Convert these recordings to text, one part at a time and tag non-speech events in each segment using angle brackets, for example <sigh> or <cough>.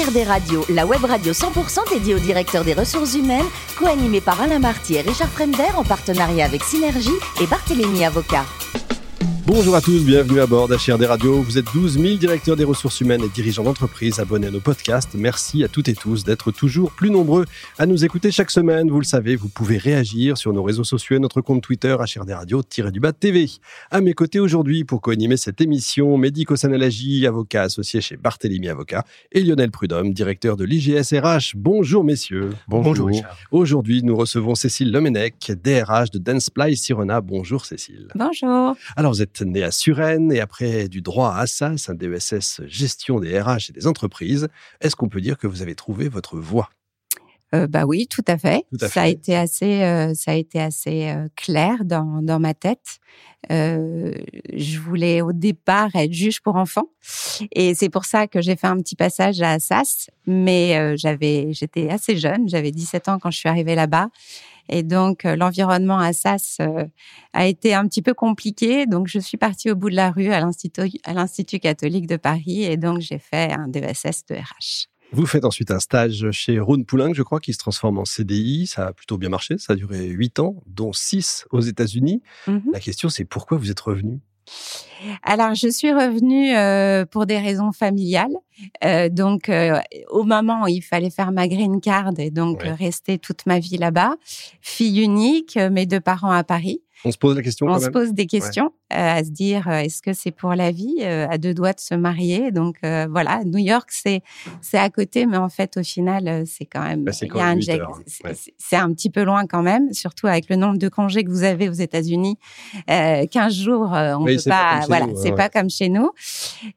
HRD Radio, la web radio 100% dédiée au directeur des ressources humaines, co-animée par Alain Marty et Richard Fremder en partenariat avec Synergie et Barthélémy Avocat. Bonjour à tous, bienvenue à bord d'HRD Radio. Vous êtes 12 000 directeurs des ressources humaines et dirigeants d'entreprise abonnés à nos podcasts. Merci à toutes et tous d'être toujours plus nombreux à nous écouter chaque semaine. Vous le savez, vous pouvez réagir sur nos réseaux sociaux et notre compte Twitter HRD Radio-du-bas TV. À mes côtés aujourd'hui pour co-animer cette émission, Médico Sanalagie, avocat associé chez Barthélemy Avocat et Lionel Prudhomme, directeur de l'IGSRH. Bonjour messieurs. Bonjour. Aujourd'hui, nous recevons Cécile Lemenec, DRH de Danceply Sirona. Bonjour Cécile. Bonjour. Alors vous êtes né à Suresnes et après du droit à Assas, un DESS gestion des RH et des entreprises. Est-ce qu'on peut dire que vous avez trouvé votre voie? Euh, bah oui, tout à fait. Tout à ça a fait. été assez, euh, ça a été assez euh, clair dans, dans ma tête. Je voulais au départ être juge pour enfants, et c'est pour ça que j'ai fait un petit passage à Assas. Mais j'avais, j'étais assez jeune, j'avais 17 ans quand je suis arrivée là-bas, et donc euh, l'environnement à Assas euh, a été un petit peu compliqué. Donc je suis partie au bout de la rue à l'institut, catholique de Paris, et donc j'ai fait un DESS de RH. Vous faites ensuite un stage chez Rhône Poulenc, je crois, qui se transforme en CDI. Ça a plutôt bien marché. Ça a duré 8 ans, dont 6 aux États-Unis. Mhm. La question, c'est pourquoi vous êtes revenu Alors, je suis revenue euh, pour des raisons familiales. Euh, donc, euh, au moment où il fallait faire ma green card et donc Ouais. rester toute ma vie là-bas, fille unique, euh, mes deux parents à Paris, On se pose la question on quand se même pose des questions à se dire euh, est-ce que c'est pour la vie euh, à deux doigts de se marier? Donc euh, voilà New York c'est c'est à côté mais en fait au final c'est quand même Bah, c'est ouais. un petit peu loin quand même surtout avec le nombre de congés que vous avez aux États-Unis. Euh, 15 jours on Oui, peut pas voilà c'est ouais, pas comme chez nous.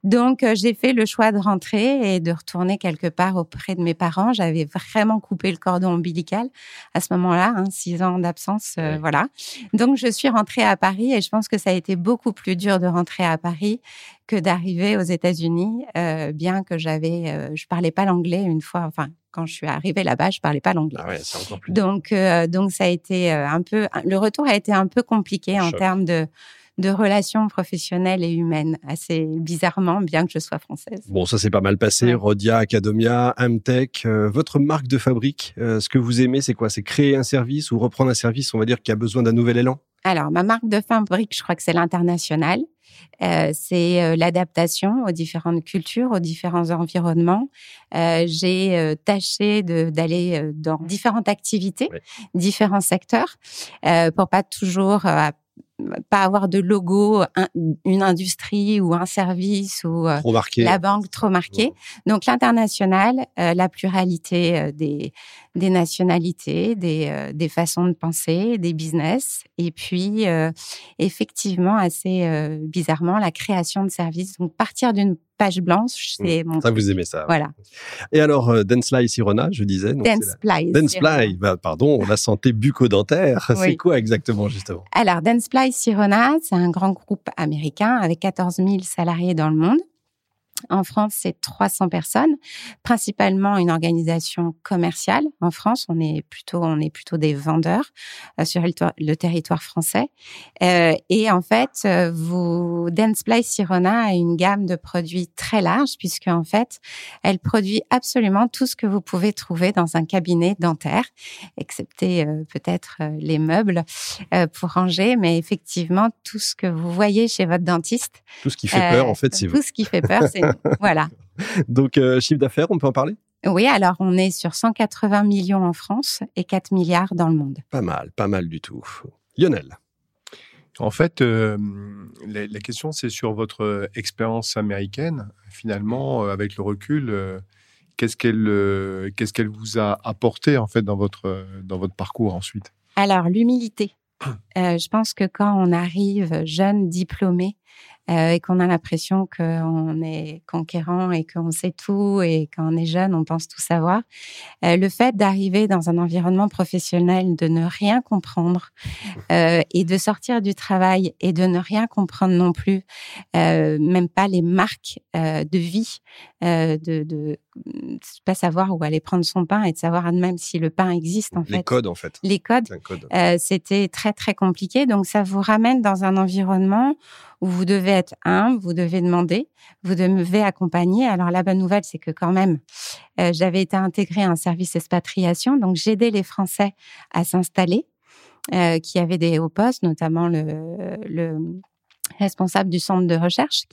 Donc j'ai fait le choix de rentrer et de retourner quelque part auprès de mes parents. J'avais vraiment coupé le cordon ombilical à ce moment-là hein, six ans d'absence euh, voilà. Donc je suis rentrée à Paris et je pense que ça a été beaucoup plus dur de rentrer à Paris que d'arriver aux États-Unis, euh, bien que j'avais, euh, je parlais pas l'anglais une fois. Enfin, quand je suis arrivée là-bas, je parlais pas l'anglais. Ah ouais, plus. Donc, euh, donc ça a été euh, un peu, le retour a été un peu compliqué en termes de de relations professionnelles et humaines, assez bizarrement, bien que je sois française. Bon, ça s'est pas mal passé. Ouais. Rodia, Academia, Amtech. euh, votre marque de fabrique, euh, ce que vous aimez, c'est quoi? C'est créer un service ou reprendre un service, on va dire, qui a besoin d'un nouvel élan? Alors, ma marque de fabrique, je crois que c'est l'international. Euh, c'est euh, l'adaptation aux différentes cultures, aux différents environnements. Euh, J'ai euh, tâché d'aller euh, dans différentes activités, différents secteurs, euh, pour pas toujours euh, pas avoir de logo, un- une industrie ou un service ou euh, la banque trop marquée. Donc l'international, euh, la pluralité euh, des, des nationalités, des, euh, des façons de penser, des business, et puis effectivement assez bizarrement la création de services. Donc partir d'une page blanche, c'est mon Ça, vous aimez ça. voilà. Et alors, Dancely Sirona, je disais. Dance la- bah, pardon, la santé bucco-dentaire. <laughs> C'est quoi exactement, justement? Alors, Danceply Sirona, c'est un grand groupe américain avec 14 000 salariés dans le monde. En France, c'est 300 personnes, principalement une organisation commerciale. En France, on est plutôt, on est plutôt des vendeurs euh, sur le, to- le territoire français. Euh, et en fait, euh, vous, Danceply Sirona a une gamme de produits très large puisque en fait, elle produit absolument tout ce que vous pouvez trouver dans un cabinet dentaire, excepté euh, peut-être euh, les meubles euh, pour ranger, mais effectivement, tout ce que vous voyez chez votre dentiste, Tout ce qui fait peur, en fait, c'est vous. tout ce qui fait peur, <laughs> c'est. <laughs> voilà. Donc, euh, chiffre d'affaires, on peut en parler? Oui, alors on est sur 180 millions en France et 4 milliards dans le monde. Pas mal, pas mal du tout. Lionel. En fait, euh, la, la question, c'est sur votre euh, expérience américaine. Finalement, euh, avec le recul, euh, qu'est-ce qu'elle euh, qu'est-ce qu'elle vous a apporté en fait dans votre dans votre parcours ensuite? Alors, l'humilité. Euh, je pense que quand on arrive jeune, diplômé, euh, et qu'on a l'impression qu'on est conquérant et qu'on sait tout et quand on est jeune, on pense tout savoir. Euh, le fait d'arriver dans un environnement professionnel, de ne rien comprendre euh, et de sortir du travail et de ne rien comprendre non plus, même pas les marques de vie, de, de pas savoir où aller prendre son pain et de savoir même si le pain existe en Les fait. codes, en fait. Les codes un code. c'était très très compliqué. Donc ça vous ramène dans un environnement où vous devez être humble, vous devez demander, vous devez accompagner. Alors la bonne nouvelle, c'est que quand même, euh, j'avais été intégrée à un service expatriation, donc j'aidais les Français à s'installer, euh, qui avaient des hauts postes, notamment le, le responsable du centre de recherche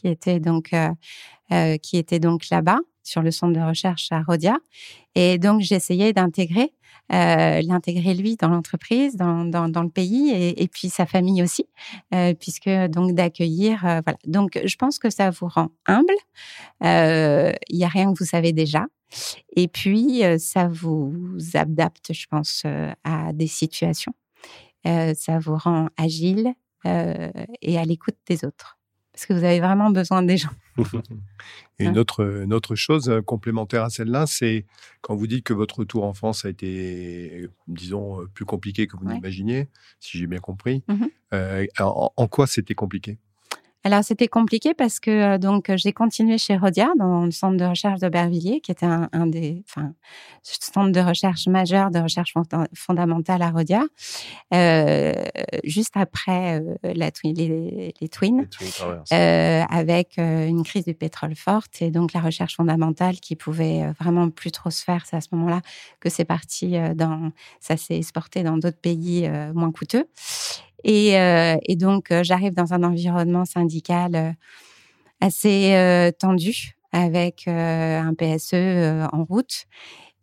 euh, qui était donc là-bas sur le centre de recherche à Rodia et donc j'essayais d'intégrer euh, l'intégrer lui dans l'entreprise dans, dans, dans, le pays et, et, puis sa famille aussi euh, puisque donc d'accueillir euh, voilà. Donc je pense que ça vous rend humble. Il y a rien que vous savez déjà. Et puis ça vous adapte je pense à des situations. Ça vous rend agile euh, et à l'écoute des autres. Parce que vous avez vraiment besoin des gens. et <laughs> une autre, une autre chose euh, complémentaire à celle-là, c'est quand vous dites que votre retour en France a été, disons, plus compliqué que vous ouais. n'imaginiez, si j'ai bien compris. Mm -hmm. euh, en, en quoi c'était compliqué? Alors c'était compliqué parce que euh, donc j'ai continué chez Rodia dans le centre de recherche d'Aubervilliers, qui était un, un, des, enfin, centre de recherche majeur de recherche fondamentale à Rodia, euh, juste après euh, la, les, les, Twins, euh, avec une crise du pétrole forte et donc la recherche fondamentale qui pouvait vraiment plus trop se faire. C'est à ce moment-là que c'est parti dans, ça s'est exporté dans d'autres pays moins coûteux. Et, euh, et donc, euh, j'arrive dans un environnement syndical euh, assez tendu, avec un PSE en route.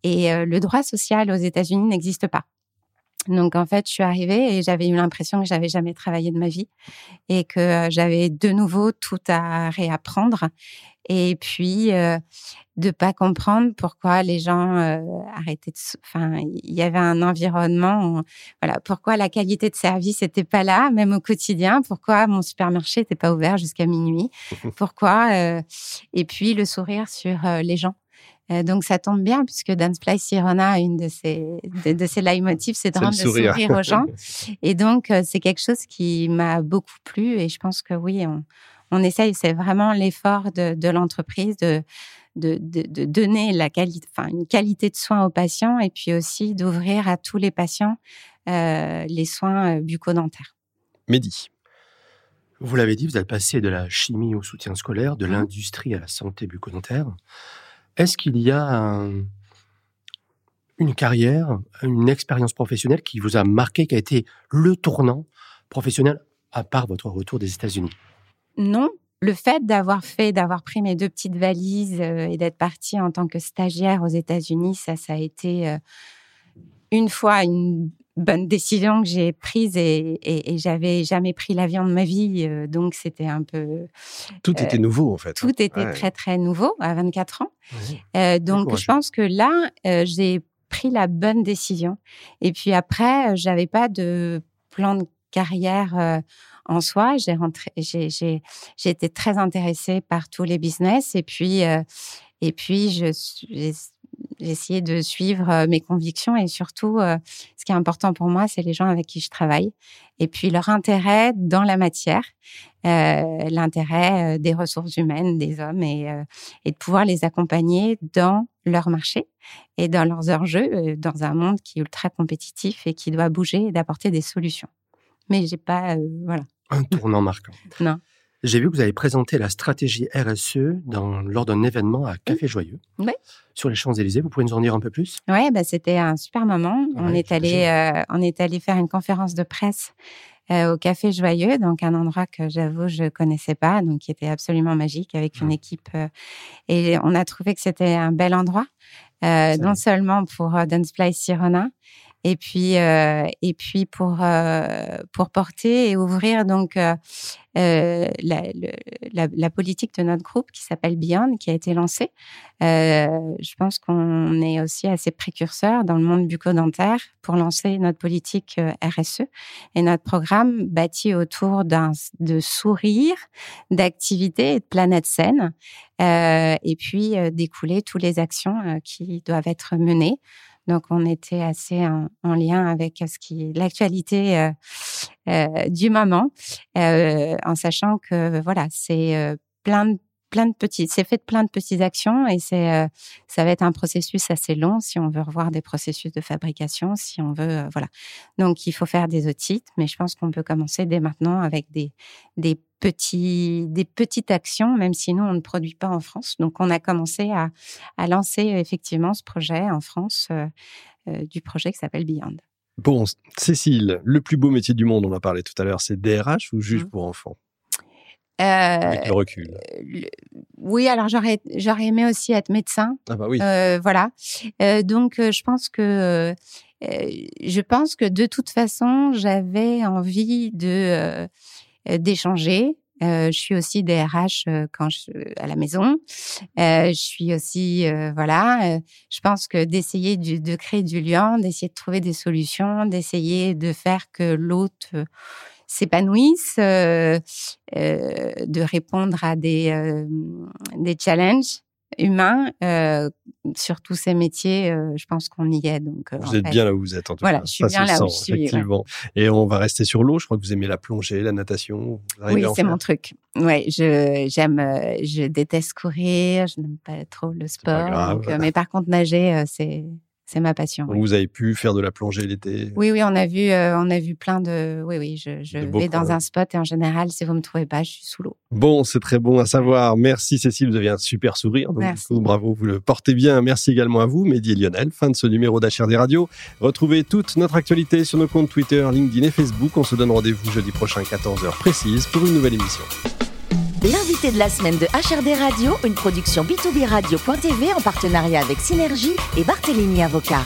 Et le droit social aux États-Unis n'existe pas. Donc en fait, je suis arrivée et j'avais eu l'impression que j'avais jamais travaillé de ma vie et que j'avais de nouveau tout à réapprendre. Et puis euh, de pas comprendre pourquoi les gens euh, arrêtaient de. Enfin, il y avait un environnement. Où, voilà, pourquoi la qualité de service n'était pas là, même au quotidien. Pourquoi mon supermarché n'était pas ouvert jusqu'à minuit. <laughs> Pourquoi euh, Et puis le sourire sur euh, les gens. Euh, donc ça tombe bien puisque Dance Play Sirona, une de ses de, de ses leitmotifs, c'est de rendre le sourire. le sourire aux gens. <laughs> et donc euh, c'est quelque chose qui m'a beaucoup plu et je pense que oui, on, on essaye. C'est vraiment l'effort de, de l'entreprise de, de, de, de donner la qualité, enfin une qualité de soins aux patients et puis aussi d'ouvrir à tous les patients euh, les soins bucco-dentaires. Mehdi. Vous l'avez dit, vous êtes passé de la chimie au soutien scolaire, de mmh. l'industrie à la santé bucco-dentaire. Est-ce qu'il y a un, une carrière, une expérience professionnelle qui vous a marqué, qui a été le tournant professionnel à part votre retour des États-Unis? Non. Le fait d'avoir fait, d'avoir pris mes deux petites valises euh, et d'être partie en tant que stagiaire aux États-Unis, ça, ça a été euh, une fois une bonne décision que j'ai prise et, et, et j'avais jamais pris l'avion de ma vie, euh, donc c'était un peu. Tout euh, était nouveau en fait. Tout était ouais. très très nouveau à 24 ans. Euh, donc je pense que là, euh, j'ai pris la bonne décision. Et puis après, j'avais pas de plan de carrière en soi. J'ai rentré, j'ai, j'ai, j'ai été très intéressée par tous les business et puis et puis je j'ai essayé de suivre euh, mes convictions et surtout, euh, ce qui est important pour moi, c'est les gens avec qui je travaille et puis leur intérêt dans la matière, euh, l'intérêt des ressources humaines, des hommes et, euh, et, de pouvoir les accompagner dans leur marché et dans leurs enjeux, dans un monde qui est ultra compétitif et qui doit bouger et d'apporter des solutions. Mais j'ai pas, voilà. Un tournant marquant. non. J'ai vu que vous avez présenté la stratégie RSE dans, lors d'un événement à Café Joyeux. Oui. Sur les Champs-Élysées. Vous pouvez nous en dire un peu plus? Oui, bah, c'était un super moment. Ouais, on, est allé, euh, on est allé faire une conférence de presse euh, au Café Joyeux, donc un endroit que j'avoue je connaissais pas, donc qui était absolument magique avec une mmh. équipe. Euh, et on a trouvé que c'était un bel endroit, euh, non seulement pour Place Sirona, et puis euh, et puis pour euh, pour porter et ouvrir donc euh, la, politique de notre groupe qui s'appelle Beyond qui a été lancée. Je pense qu'on est aussi assez précurseur dans le monde bucco-dentaire pour lancer notre politique RSE et notre programme bâti autour d'un de sourire, d'activité et de planète saine. et puis découler toutes les actions qui doivent être menées donc, on était assez en, en lien avec ce qui l'actualité euh, euh, du moment, euh, en sachant que voilà, c'est euh, plein de c'est fait de plein de petites actions et c'est, euh, ça va être un processus assez long si on veut revoir des processus de fabrication, si on veut, euh, voilà. Donc il faut faire des audits, mais je pense qu'on peut commencer dès maintenant avec des, des petits, des petites actions, même si nous, on ne produit pas en France. Donc, on a commencé à, à lancer effectivement ce projet en France, euh, euh, du projet qui s'appelle Beyond. Bon, Cécile, le plus beau métier du monde, on en parlait tout à l'heure, c'est DRH ou juge Mmh. pour enfants? Euh, Avec le recul. le- oui, alors j'aurais j'aurais aimé aussi être médecin. Ah bah oui. Euh, voilà. Euh, donc, euh, je pense que euh, je pense que de toute façon, j'avais envie de euh, euh, d'échanger. Euh, je suis aussi DRH euh, quand je à la maison. Euh, je suis aussi euh, voilà. euh, je pense que d'essayer de créer du lien, d'essayer de trouver des solutions, d'essayer de faire que l'autre euh, s'épanouisse, euh, euh, de répondre à des euh, des challenges humains euh, sur tous ces métiers. euh, je pense qu'on y est. Donc, euh, Vous êtes fait, bien là où vous êtes en tout Voilà, cas. je suis Ça bien se là où sent, je suis, ouais. Effectivement. Et on va rester sur l'eau. Je crois que vous aimez la plongée, la natation. Vous Oui, c'est mon truc. Ouais, je j'aime, euh, je déteste courir, je n'aime pas trop le sport. grave. donc, euh, mais par contre, nager, c'est c'est ma passion. oui. Vous avez pu faire de la plongée l'été? Oui, oui, on a vu, euh, on a vu plein de. Oui, oui, je, vais dans un spot et en général, si vous me trouvez pas, je suis sous l'eau. Bon, c'est très bon à savoir. Merci Cécile, vous avez un super sourire. Donc, Merci. coup, bravo, vous le portez bien. Merci également à vous, Mehdi et Lionel. Fin de ce numéro d'HRD Radio. Retrouvez toute notre actualité sur nos comptes Twitter, LinkedIn et Facebook. On se donne rendez-vous jeudi prochain 14h précise pour une nouvelle émission. L'invité de la semaine de HRD Radio, une production B2B Radio.tv en partenariat avec Synergie et Barthélémy Avocat.